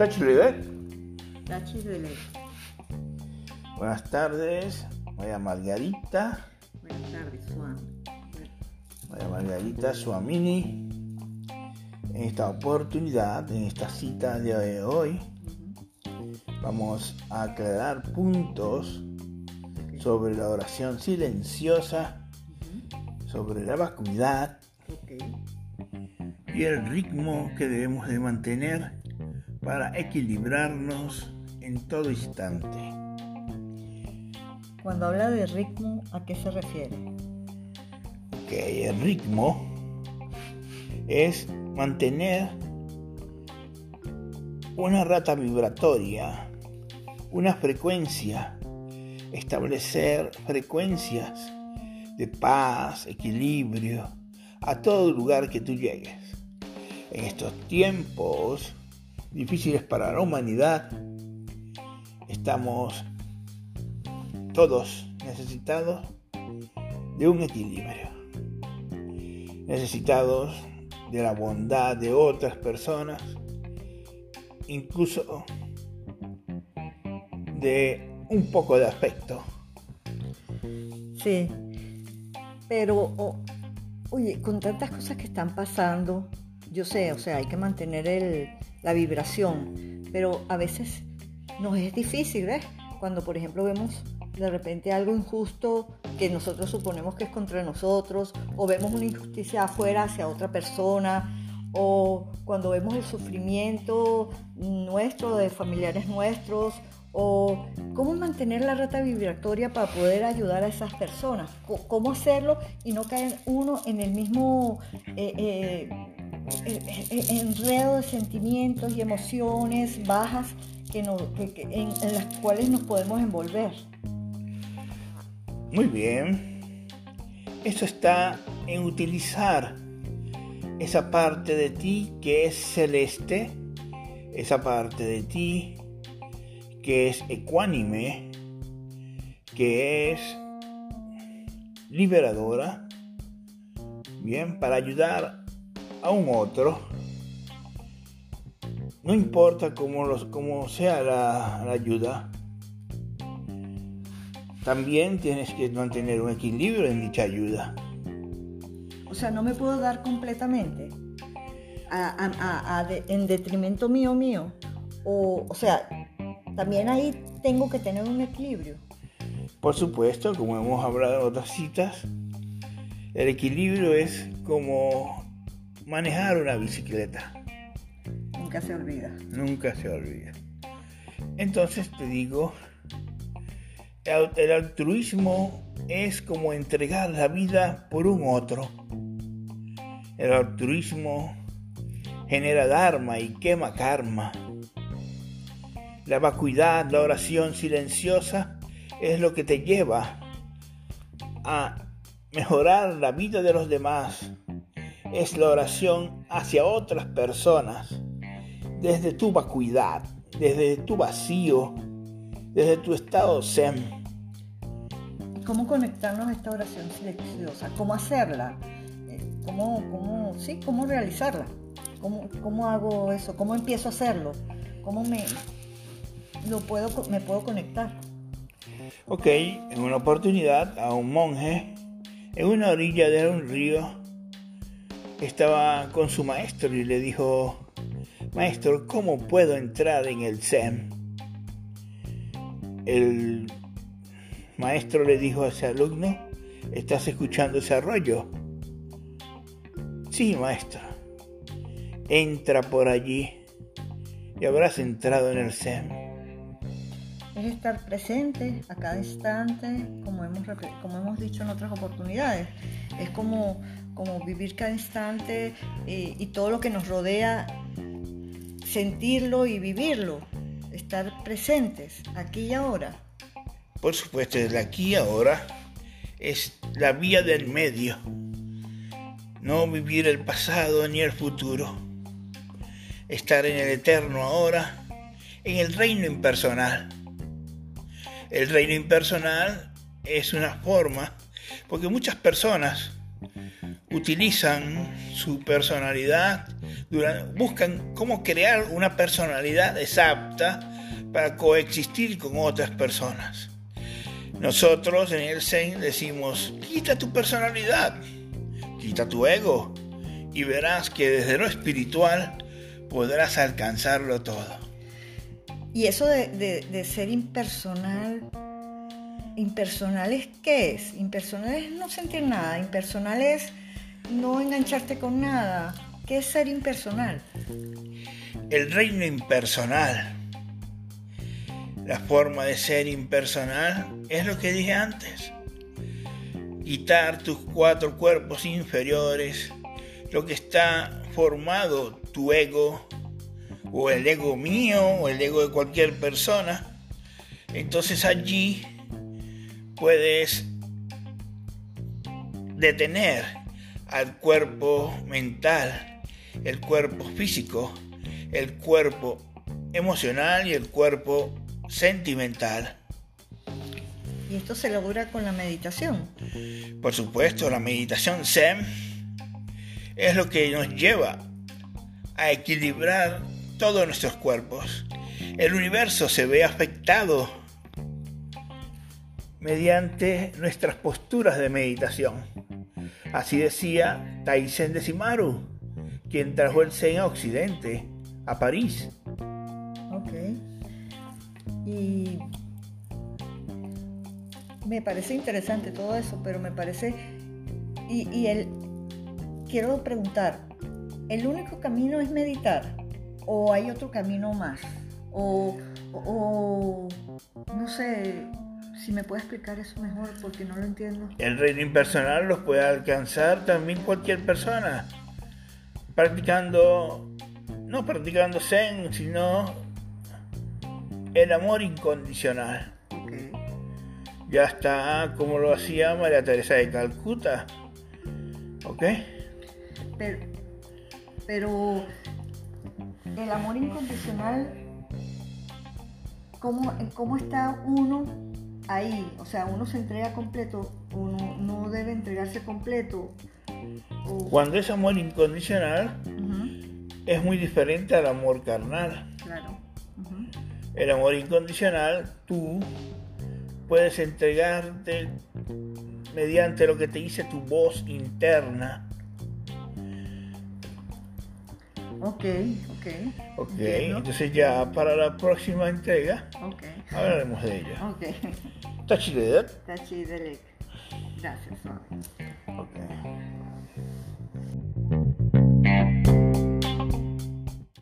Tachilibet. Tachilibet. Buenas tardes, María Margarita. Buenas tardes, Juan. María Margarita Suamini. En esta oportunidad, en esta cita de hoy, vamos a aclarar puntos sobre la oración silenciosa, sobre la vacuidad y el ritmo que debemos de mantener para equilibrarnos en todo instante. Cuando habla de ritmo, ¿a qué se refiere? Que el ritmo es mantener una rata vibratoria, una frecuencia, establecer frecuencias de paz, equilibrio, a todo lugar que tú llegues. En estos tiempos difíciles para la humanidad, estamos todos necesitados de un equilibrio, necesitados de la bondad de otras personas, incluso de un poco de afecto. Sí, pero oye, con tantas cosas que están pasando, yo sé, o sea, hay que mantener el, la vibración, pero a veces nos es difícil, ¿ves? Cuando, por ejemplo, vemos de repente algo injusto que nosotros suponemos que es contra nosotros, o vemos una injusticia afuera hacia otra persona, o cuando vemos el sufrimiento nuestro, de familiares nuestros, o cómo mantener la rata vibratoria para poder ayudar a esas personas, cómo hacerlo y no caer uno en el mismo eh, eh, enredo de sentimientos y emociones bajas que en, las cuales nos podemos envolver. Muy bien. Eso está en utilizar esa parte de ti que es celeste, esa parte de ti que es ecuánime, que es liberadora, bien, para ayudar a un otro, no importa cómo, los, cómo sea la, la ayuda, también tienes que mantener un equilibrio en dicha ayuda. O sea, no me puedo dar completamente en detrimento mío mío. O, o sea, también ahí tengo que tener un equilibrio. Por supuesto, como hemos hablado en otras citas, el equilibrio es como manejar una bicicleta. Nunca se olvida. Nunca se olvida. Entonces te digo, el altruismo es como entregar la vida por un otro. El altruismo genera dharma y quema karma. La vacuidad, la oración silenciosa es lo que te lleva a mejorar la vida de los demás, es la oración hacia otras personas, desde tu vacuidad, desde tu vacío, desde tu estado zen. ¿Cómo conectarnos a esta oración silenciosa? ¿Cómo hacerla? Eh, ¿Cómo, cómo, sí, cómo realizarla? ¿Cómo, ¿Cómo hago eso? ¿Cómo empiezo a hacerlo? ¿Cómo me, lo puedo, me puedo conectar? Ok, en una oportunidad a un monje en una orilla de un río estaba con su maestro y le dijo, maestro, ¿cómo puedo entrar en el Zen? El maestro le dijo a ese alumno, ¿estás escuchando ese arroyo? Sí, maestro. Entra por allí y habrás entrado en el Zen. Es estar presente a cada instante, como hemos, como hemos dicho en otras oportunidades. Es como como vivir cada instante y todo lo que nos rodea, sentirlo y vivirlo, estar presentes aquí y ahora. Por supuesto, el aquí y ahora es la vía del medio, no vivir el pasado ni el futuro, estar en el eterno ahora, en el reino impersonal. El reino impersonal es una forma, porque muchas personas utilizan su personalidad, buscan cómo crear una personalidad exacta para coexistir con otras personas. Nosotros en el Zen decimos, quita tu personalidad, quita tu ego y verás que desde lo espiritual podrás alcanzarlo todo. Y eso de, ser impersonal, impersonal es qué es? Impersonal es no sentir nada, impersonal es no engancharte con nada. ¿Qué es ser impersonal? El reino impersonal. La forma de ser impersonal es lo que dije antes. Quitar tus cuatro cuerpos inferiores, lo que está formado tu ego, o el ego mío, o el ego de cualquier persona. Entonces allí puedes detener al cuerpo mental, el cuerpo físico, el cuerpo emocional y el cuerpo sentimental. ¿Y esto se logra con la meditación? Por supuesto, la meditación Zen es lo que nos lleva a equilibrar todos nuestros cuerpos. El universo se ve afectado mediante nuestras posturas de meditación. Así decía Taisen de Simaru, quien trajo el Zen a Occidente, a París. Ok. Y me parece interesante todo eso, pero me parece... Y, y el... Quiero preguntar, ¿el único camino es meditar? ¿O hay otro camino más? O, o no sé, si me puede explicar eso mejor, porque no lo entiendo. El reino impersonal los puede alcanzar también cualquier persona. Practicando, no practicando Zen, sino el amor incondicional. Ya está como lo hacía María Teresa de Calcuta. ¿Ok? Pero, pero el amor incondicional, ¿cómo, ¿cómo está uno ahí, o sea, uno se entrega completo, uno no debe entregarse completo. Cuando es amor incondicional, es muy diferente al amor carnal. Claro. El amor incondicional, tú puedes entregarte mediante lo que te dice tu voz interna. Ok, ok. Ok, entonces ya para la próxima entrega hablaremos de ella. Ok. Tachidelet. Tachidelet. Gracias. Ok.